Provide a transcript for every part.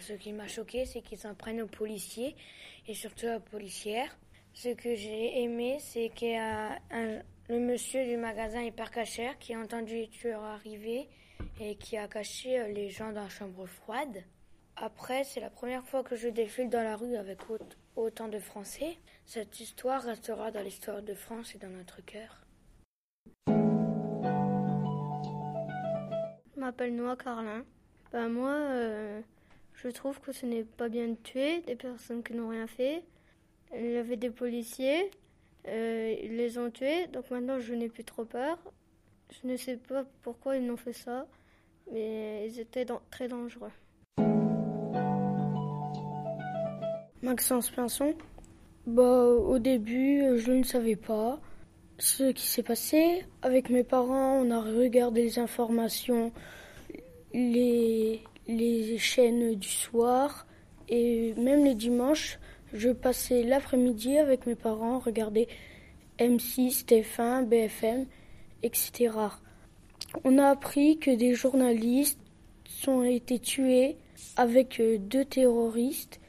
Ce qui m'a choqué, c'est qu'ils s'en prennent aux policiers et surtout aux policières. Ce que j'ai aimé, c'est qu'il y a le monsieur du magasin hyper cachère qui a entendu les tueurs arriver et qui a caché euh, les gens dans la chambre froide. Après, c'est la première fois que je défile dans la rue avec autant de Français. Cette histoire restera dans l'histoire de France et dans notre cœur. Je m'appelle Noah Carlin. Ben moi, euh, je trouve que ce n'est pas bien de tuer des personnes qui n'ont rien fait. Il y avait des policiers, euh, ils les ont tués, donc maintenant je n'ai plus trop peur. Je ne sais pas pourquoi ils n'ont fait ça, mais ils étaient très dangereux. Maxence Pinson bah, Au début, je ne savais pas ce qui s'est passé. Avec mes parents, on a regardé les informations, les, les chaînes du soir et même les dimanches. Je passais l'après-midi avec mes parents, regarder M6, TF1, BFM, etc. On a appris que des journalistes ont été tués avec euh, deux terroristes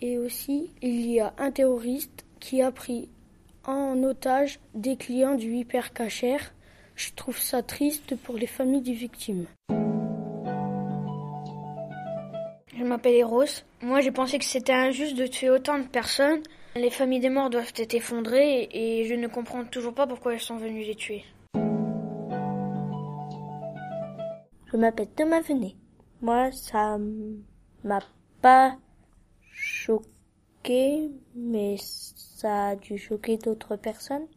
et aussi il y a un terroriste qui a pris en otage des clients du hypercacher. Je trouve ça triste pour les familles des victimes. M'appelle Eros. Moi, j'ai pensé que c'était injuste de tuer autant de personnes. Les familles des morts doivent être effondrées et je ne comprends toujours pas pourquoi elles sont venues les tuer. Je m'appelle Thomas Venet. Moi, ça m'a pas choqué, mais ça a dû choquer d'autres personnes.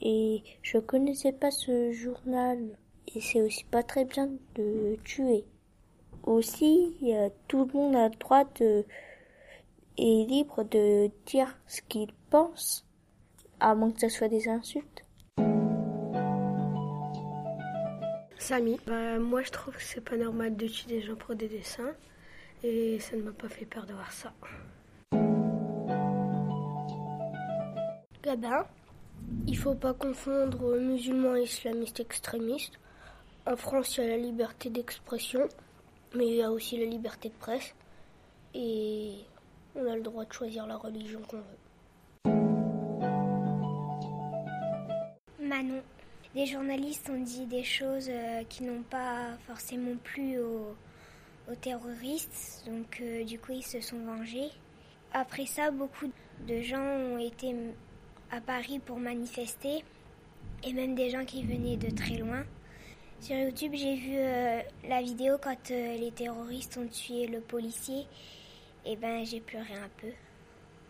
Et je connaissais pas ce journal. Et c'est aussi pas très bien de tuer. Aussi, tout le monde a le droit de, est libre de dire ce qu'il pense, à moins que ce soit des insultes. Samy, bah, moi je trouve que c'est pas normal de tuer des gens pour des dessins et ça ne m'a pas fait peur de voir ça. Gabin, il faut pas confondre musulmans et islamistes extrémistes. En France, il y a la liberté d'expression mais il y a aussi la liberté de presse et on a le droit de choisir la religion qu'on veut. Manon, des journalistes ont dit des choses euh, qui n'ont pas forcément plu aux, terroristes, donc euh, du coup ils se sont vengés. Après ça, beaucoup de gens ont été à Paris pour manifester, et même des gens qui venaient de très loin. Sur YouTube, j'ai vu euh, la vidéo quand euh, les terroristes ont tué le policier. Et ben, j'ai pleuré un peu.